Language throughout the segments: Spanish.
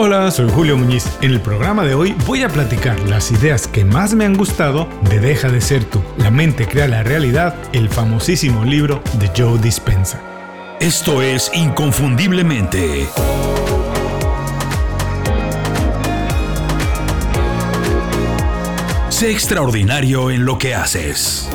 Hola, soy Julio Muñiz. En el programa de hoy voy a platicar las ideas que más me han gustado de Deja de ser tú. La mente crea la realidad, el famosísimo libro de Joe Dispensa. Esto es Inconfundiblemente. Sé extraordinario en lo que haces.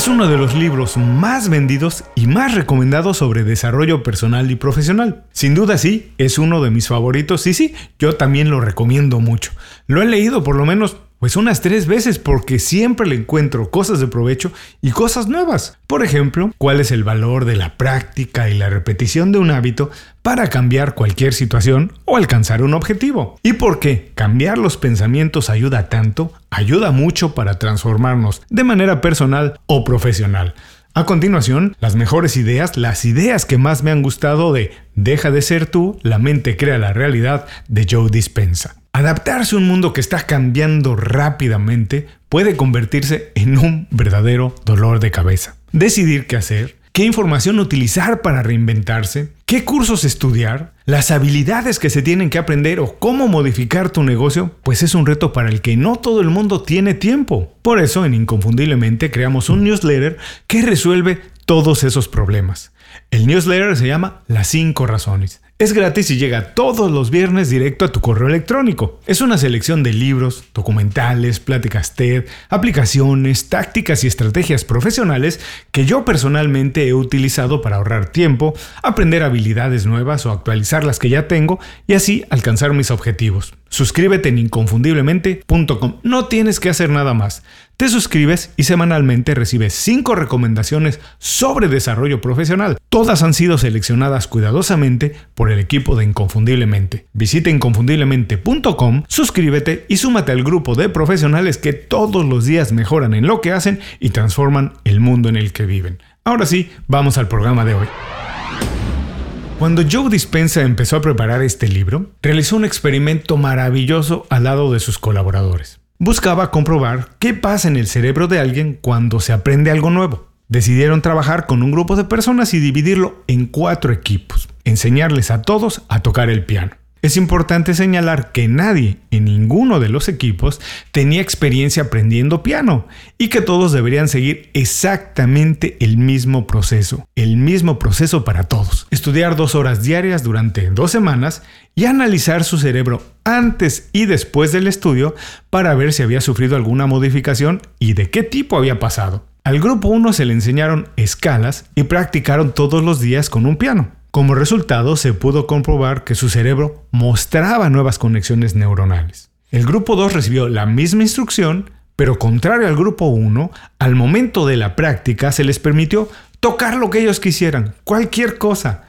Es uno de los libros más vendidos y más recomendados sobre desarrollo personal y profesional. Sin duda sí, es uno de mis favoritos y sí, yo también lo recomiendo mucho. Lo he leído por lo menos pues unas tres veces porque siempre le encuentro cosas de provecho y cosas nuevas. Por ejemplo, cuál es el valor de la práctica y la repetición de un hábito para cambiar cualquier situación o alcanzar un objetivo. Y por qué cambiar los pensamientos ayuda tanto, ayuda mucho para transformarnos de manera personal o profesional. A continuación, las mejores ideas, las ideas que más me han gustado de Deja de ser tú, la mente crea la realidad de Joe Dispensa. Adaptarse a un mundo que está cambiando rápidamente puede convertirse en un verdadero dolor de cabeza. Decidir qué hacer, qué información utilizar para reinventarse, qué cursos estudiar, las habilidades que se tienen que aprender o cómo modificar tu negocio, pues es un reto para el que no todo el mundo tiene tiempo. Por eso en Inconfundiblemente creamos un newsletter que resuelve todos esos problemas. El newsletter se llama Las 5 razones es gratis y llega todos los viernes directo a tu correo electrónico. Es una selección de libros, documentales, pláticas TED, aplicaciones, tácticas y estrategias profesionales que yo personalmente he utilizado para ahorrar tiempo, aprender habilidades nuevas o actualizar las que ya tengo y así alcanzar mis objetivos. Suscríbete en inconfundiblemente.com. No tienes que hacer nada más. Te suscribes y semanalmente recibes 5 recomendaciones sobre desarrollo profesional. Todas han sido seleccionadas cuidadosamente por el equipo de Inconfundiblemente. Visita inconfundiblemente.com, suscríbete y súmate al grupo de profesionales que todos los días mejoran en lo que hacen y transforman el mundo en el que viven. Ahora sí, vamos al programa de hoy. Cuando Joe Dispensa empezó a preparar este libro, realizó un experimento maravilloso al lado de sus colaboradores buscaba comprobar qué pasa en el cerebro de alguien cuando se aprende algo nuevo. Decidieron trabajar con un grupo de personas y dividirlo en cuatro equipos, enseñarles a todos a tocar el piano. Es importante señalar que nadie en ninguno de los equipos tenía experiencia aprendiendo piano y que todos deberían seguir exactamente el mismo proceso, el mismo proceso para todos. Estudiar dos horas diarias durante dos semanas y analizar su cerebro antes y después del estudio para ver si había sufrido alguna modificación y de qué tipo había pasado. Al grupo 1 se le enseñaron escalas y practicaron todos los días con un piano. Como resultado, se pudo comprobar que su cerebro mostraba nuevas conexiones neuronales. El grupo 2 recibió la misma instrucción, pero contrario al grupo 1, al momento de la práctica se les permitió tocar lo que ellos quisieran, cualquier cosa.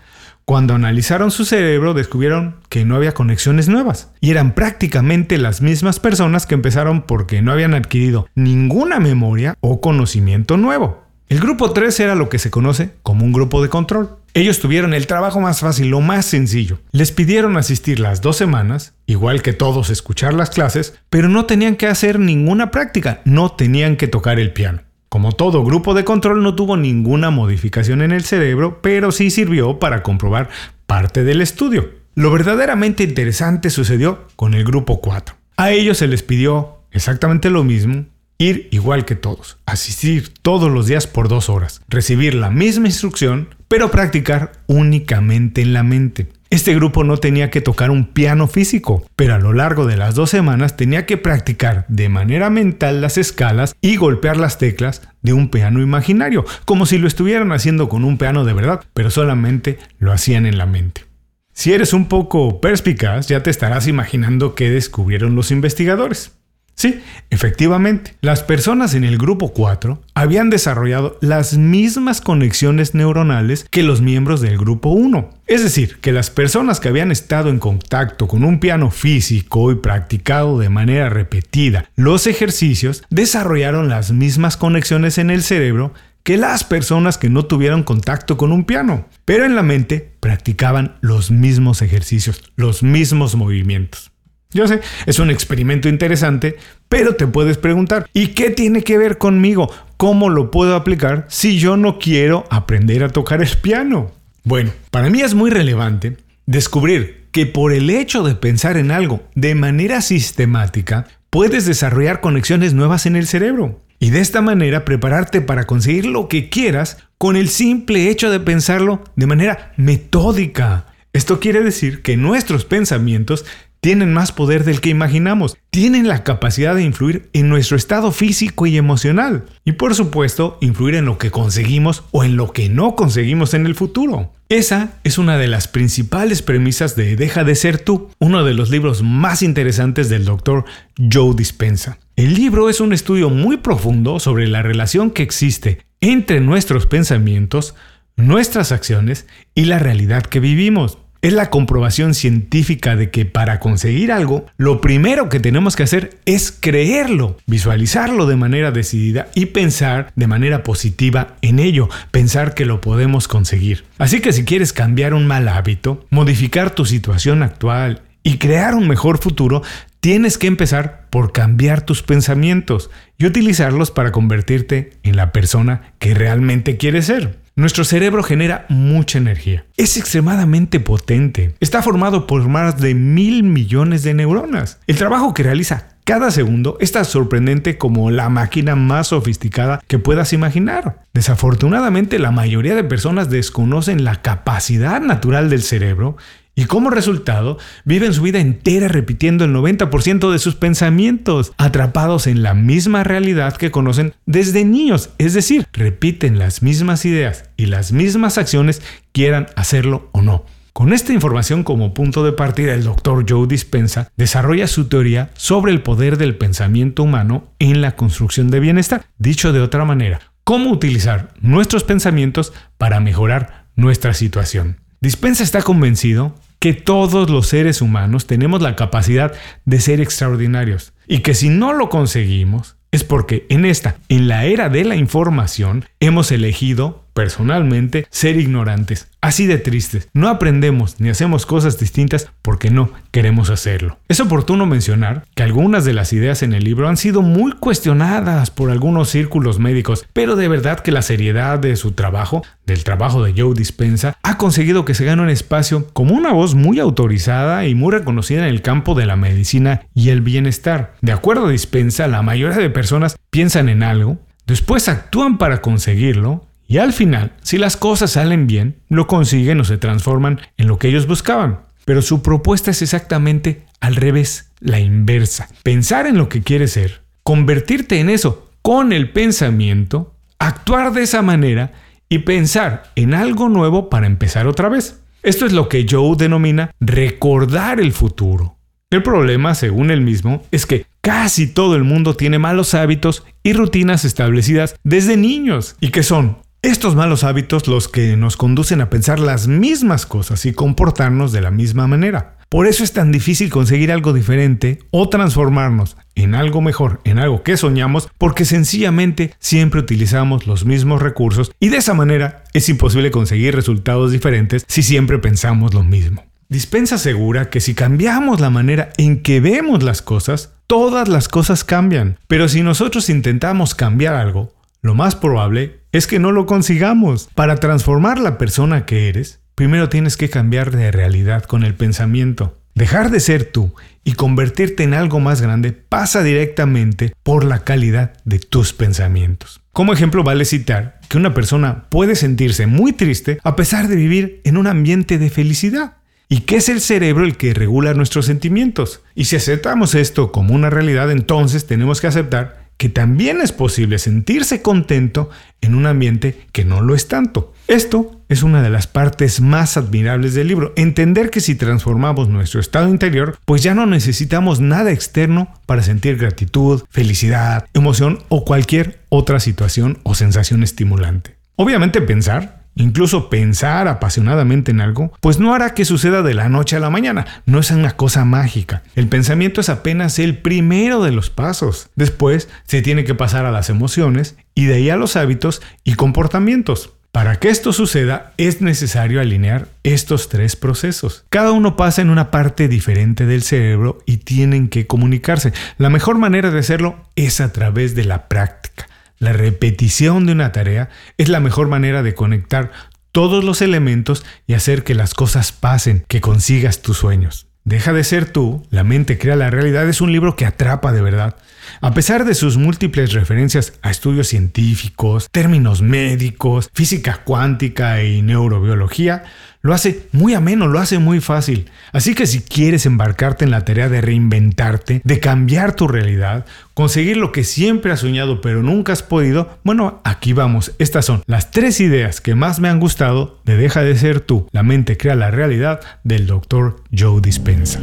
Cuando analizaron su cerebro descubrieron que no había conexiones nuevas y eran prácticamente las mismas personas que empezaron porque no habían adquirido ninguna memoria o conocimiento nuevo. El grupo 3 era lo que se conoce como un grupo de control. Ellos tuvieron el trabajo más fácil, lo más sencillo. Les pidieron asistir las dos semanas, igual que todos escuchar las clases, pero no tenían que hacer ninguna práctica, no tenían que tocar el piano. Como todo grupo de control no tuvo ninguna modificación en el cerebro, pero sí sirvió para comprobar parte del estudio. Lo verdaderamente interesante sucedió con el grupo 4. A ellos se les pidió exactamente lo mismo, Ir igual que todos, asistir todos los días por dos horas, recibir la misma instrucción, pero practicar únicamente en la mente. Este grupo no tenía que tocar un piano físico, pero a lo largo de las dos semanas tenía que practicar de manera mental las escalas y golpear las teclas de un piano imaginario, como si lo estuvieran haciendo con un piano de verdad, pero solamente lo hacían en la mente. Si eres un poco perspicaz, ya te estarás imaginando qué descubrieron los investigadores. Sí, efectivamente, las personas en el grupo 4 habían desarrollado las mismas conexiones neuronales que los miembros del grupo 1. Es decir, que las personas que habían estado en contacto con un piano físico y practicado de manera repetida los ejercicios desarrollaron las mismas conexiones en el cerebro que las personas que no tuvieron contacto con un piano, pero en la mente practicaban los mismos ejercicios, los mismos movimientos. Yo sé, es un experimento interesante, pero te puedes preguntar, ¿y qué tiene que ver conmigo? ¿Cómo lo puedo aplicar si yo no quiero aprender a tocar el piano? Bueno, para mí es muy relevante descubrir que por el hecho de pensar en algo de manera sistemática, puedes desarrollar conexiones nuevas en el cerebro y de esta manera prepararte para conseguir lo que quieras con el simple hecho de pensarlo de manera metódica. Esto quiere decir que nuestros pensamientos tienen más poder del que imaginamos, tienen la capacidad de influir en nuestro estado físico y emocional, y por supuesto influir en lo que conseguimos o en lo que no conseguimos en el futuro. Esa es una de las principales premisas de Deja de ser tú, uno de los libros más interesantes del doctor Joe Dispensa. El libro es un estudio muy profundo sobre la relación que existe entre nuestros pensamientos, nuestras acciones y la realidad que vivimos. Es la comprobación científica de que para conseguir algo, lo primero que tenemos que hacer es creerlo, visualizarlo de manera decidida y pensar de manera positiva en ello, pensar que lo podemos conseguir. Así que si quieres cambiar un mal hábito, modificar tu situación actual y crear un mejor futuro, tienes que empezar por cambiar tus pensamientos y utilizarlos para convertirte en la persona que realmente quieres ser. Nuestro cerebro genera mucha energía. Es extremadamente potente. Está formado por más de mil millones de neuronas. El trabajo que realiza cada segundo es tan sorprendente como la máquina más sofisticada que puedas imaginar. Desafortunadamente, la mayoría de personas desconocen la capacidad natural del cerebro y como resultado, viven su vida entera repitiendo el 90% de sus pensamientos, atrapados en la misma realidad que conocen desde niños, es decir, repiten las mismas ideas y las mismas acciones, quieran hacerlo o no. Con esta información como punto de partida, el doctor Joe Dispensa desarrolla su teoría sobre el poder del pensamiento humano en la construcción de bienestar. Dicho de otra manera, cómo utilizar nuestros pensamientos para mejorar nuestra situación. Dispensa está convencido que todos los seres humanos tenemos la capacidad de ser extraordinarios y que si no lo conseguimos es porque en esta, en la era de la información, hemos elegido personalmente ser ignorantes así de tristes. No aprendemos ni hacemos cosas distintas porque no queremos hacerlo. Es oportuno mencionar que algunas de las ideas en el libro han sido muy cuestionadas por algunos círculos médicos, pero de verdad que la seriedad de su trabajo, del trabajo de Joe Dispensa, ha conseguido que se gane un espacio como una voz muy autorizada y muy reconocida en el campo de la medicina y el bienestar. De acuerdo a Dispensa, la mayoría de personas piensan en algo, después actúan para conseguirlo y al final, si las cosas salen bien, lo consiguen o se transforman en lo que ellos buscaban. Pero su propuesta es exactamente al revés, la inversa. Pensar en lo que quieres ser, convertirte en eso con el pensamiento, actuar de esa manera y pensar en algo nuevo para empezar otra vez. Esto es lo que Joe denomina recordar el futuro. El problema, según él mismo, es que casi todo el mundo tiene malos hábitos y rutinas establecidas desde niños y que son estos malos hábitos los que nos conducen a pensar las mismas cosas y comportarnos de la misma manera. Por eso es tan difícil conseguir algo diferente o transformarnos en algo mejor, en algo que soñamos, porque sencillamente siempre utilizamos los mismos recursos y de esa manera es imposible conseguir resultados diferentes si siempre pensamos lo mismo. Dispensa asegura que si cambiamos la manera en que vemos las cosas, todas las cosas cambian. Pero si nosotros intentamos cambiar algo, lo más probable es que no lo consigamos. Para transformar la persona que eres, primero tienes que cambiar de realidad con el pensamiento. Dejar de ser tú y convertirte en algo más grande pasa directamente por la calidad de tus pensamientos. Como ejemplo vale citar que una persona puede sentirse muy triste a pesar de vivir en un ambiente de felicidad y que es el cerebro el que regula nuestros sentimientos. Y si aceptamos esto como una realidad, entonces tenemos que aceptar que también es posible sentirse contento en un ambiente que no lo es tanto. Esto es una de las partes más admirables del libro, entender que si transformamos nuestro estado interior, pues ya no necesitamos nada externo para sentir gratitud, felicidad, emoción o cualquier otra situación o sensación estimulante. Obviamente pensar incluso pensar apasionadamente en algo, pues no hará que suceda de la noche a la mañana. No es una cosa mágica. El pensamiento es apenas el primero de los pasos. Después se tiene que pasar a las emociones y de ahí a los hábitos y comportamientos. Para que esto suceda es necesario alinear estos tres procesos. Cada uno pasa en una parte diferente del cerebro y tienen que comunicarse. La mejor manera de hacerlo es a través de la práctica. La repetición de una tarea es la mejor manera de conectar todos los elementos y hacer que las cosas pasen, que consigas tus sueños. Deja de ser tú, la mente crea la realidad es un libro que atrapa de verdad. A pesar de sus múltiples referencias a estudios científicos, términos médicos, física cuántica y neurobiología, lo hace muy ameno, lo hace muy fácil. Así que si quieres embarcarte en la tarea de reinventarte, de cambiar tu realidad, conseguir lo que siempre has soñado pero nunca has podido, bueno, aquí vamos. Estas son las tres ideas que más me han gustado de Deja de ser tú, la mente crea la realidad del Dr. Joe Dispensa.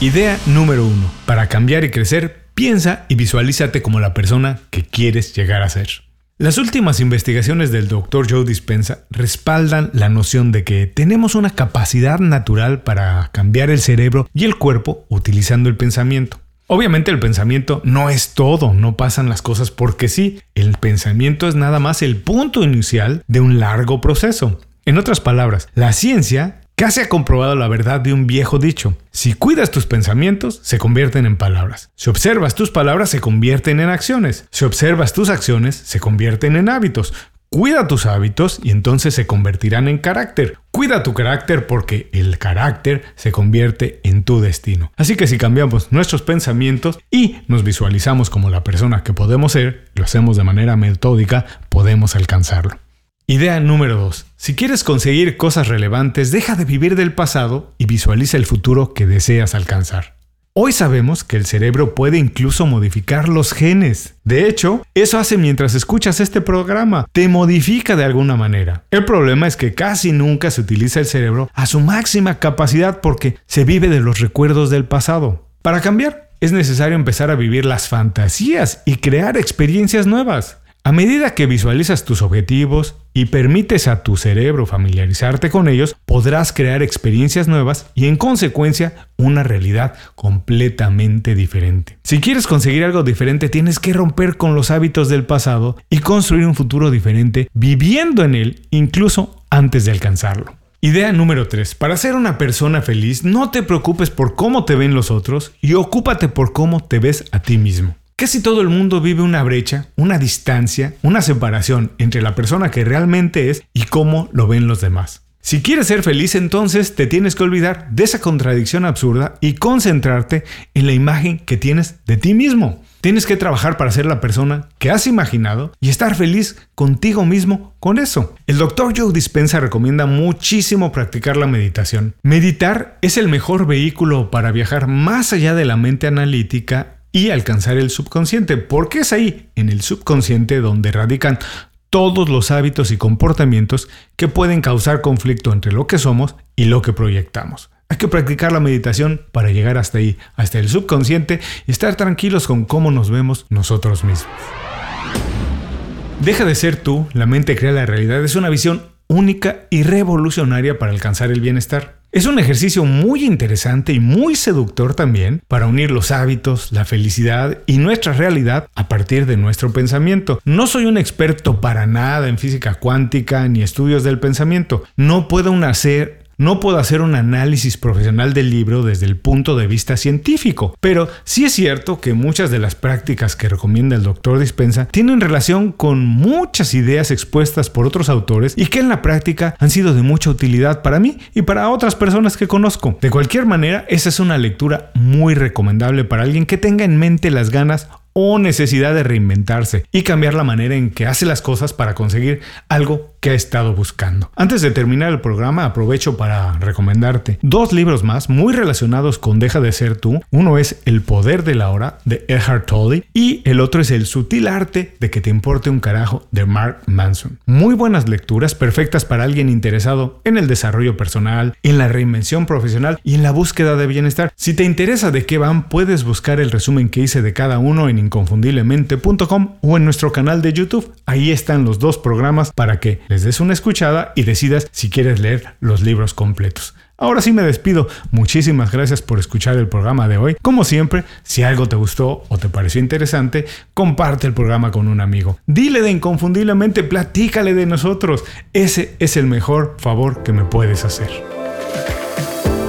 Idea número uno. Para cambiar y crecer, piensa y visualízate como la persona que quieres llegar a ser. Las últimas investigaciones del Dr. Joe Dispensa respaldan la noción de que tenemos una capacidad natural para cambiar el cerebro y el cuerpo utilizando el pensamiento. Obviamente el pensamiento no es todo, no pasan las cosas porque sí, el pensamiento es nada más el punto inicial de un largo proceso. En otras palabras, la ciencia Casi ha comprobado la verdad de un viejo dicho. Si cuidas tus pensamientos, se convierten en palabras. Si observas tus palabras, se convierten en acciones. Si observas tus acciones, se convierten en hábitos. Cuida tus hábitos y entonces se convertirán en carácter. Cuida tu carácter porque el carácter se convierte en tu destino. Así que si cambiamos nuestros pensamientos y nos visualizamos como la persona que podemos ser, lo hacemos de manera metódica, podemos alcanzarlo. Idea número 2. Si quieres conseguir cosas relevantes, deja de vivir del pasado y visualiza el futuro que deseas alcanzar. Hoy sabemos que el cerebro puede incluso modificar los genes. De hecho, eso hace mientras escuchas este programa, te modifica de alguna manera. El problema es que casi nunca se utiliza el cerebro a su máxima capacidad porque se vive de los recuerdos del pasado. Para cambiar, es necesario empezar a vivir las fantasías y crear experiencias nuevas. A medida que visualizas tus objetivos y permites a tu cerebro familiarizarte con ellos, podrás crear experiencias nuevas y en consecuencia una realidad completamente diferente. Si quieres conseguir algo diferente, tienes que romper con los hábitos del pasado y construir un futuro diferente viviendo en él incluso antes de alcanzarlo. Idea número 3. Para ser una persona feliz, no te preocupes por cómo te ven los otros y ocúpate por cómo te ves a ti mismo. Casi todo el mundo vive una brecha, una distancia, una separación entre la persona que realmente es y cómo lo ven los demás. Si quieres ser feliz, entonces te tienes que olvidar de esa contradicción absurda y concentrarte en la imagen que tienes de ti mismo. Tienes que trabajar para ser la persona que has imaginado y estar feliz contigo mismo con eso. El Dr. Joe Dispensa recomienda muchísimo practicar la meditación. Meditar es el mejor vehículo para viajar más allá de la mente analítica y alcanzar el subconsciente, porque es ahí, en el subconsciente, donde radican todos los hábitos y comportamientos que pueden causar conflicto entre lo que somos y lo que proyectamos. Hay que practicar la meditación para llegar hasta ahí, hasta el subconsciente y estar tranquilos con cómo nos vemos nosotros mismos. Deja de ser tú, la mente crea la realidad, es una visión única y revolucionaria para alcanzar el bienestar. Es un ejercicio muy interesante y muy seductor también para unir los hábitos, la felicidad y nuestra realidad a partir de nuestro pensamiento. No soy un experto para nada en física cuántica ni estudios del pensamiento. No puedo hacer no puedo hacer un análisis profesional del libro desde el punto de vista científico, pero sí es cierto que muchas de las prácticas que recomienda el doctor Dispensa tienen relación con muchas ideas expuestas por otros autores y que en la práctica han sido de mucha utilidad para mí y para otras personas que conozco. De cualquier manera, esa es una lectura muy recomendable para alguien que tenga en mente las ganas o necesidad de reinventarse y cambiar la manera en que hace las cosas para conseguir algo que ha estado buscando. Antes de terminar el programa, aprovecho para recomendarte dos libros más muy relacionados con Deja de ser tú. Uno es El poder de la hora de Eckhart Tolle y el otro es El sutil arte de que te importe un carajo de Mark Manson. Muy buenas lecturas, perfectas para alguien interesado en el desarrollo personal, en la reinvención profesional y en la búsqueda de bienestar. Si te interesa de qué van, puedes buscar el resumen que hice de cada uno en inconfundiblemente.com o en nuestro canal de YouTube. Ahí están los dos programas para que les des una escuchada y decidas si quieres leer los libros completos. Ahora sí me despido. Muchísimas gracias por escuchar el programa de hoy. Como siempre, si algo te gustó o te pareció interesante, comparte el programa con un amigo. Dile de inconfundiblemente, platícale de nosotros. Ese es el mejor favor que me puedes hacer.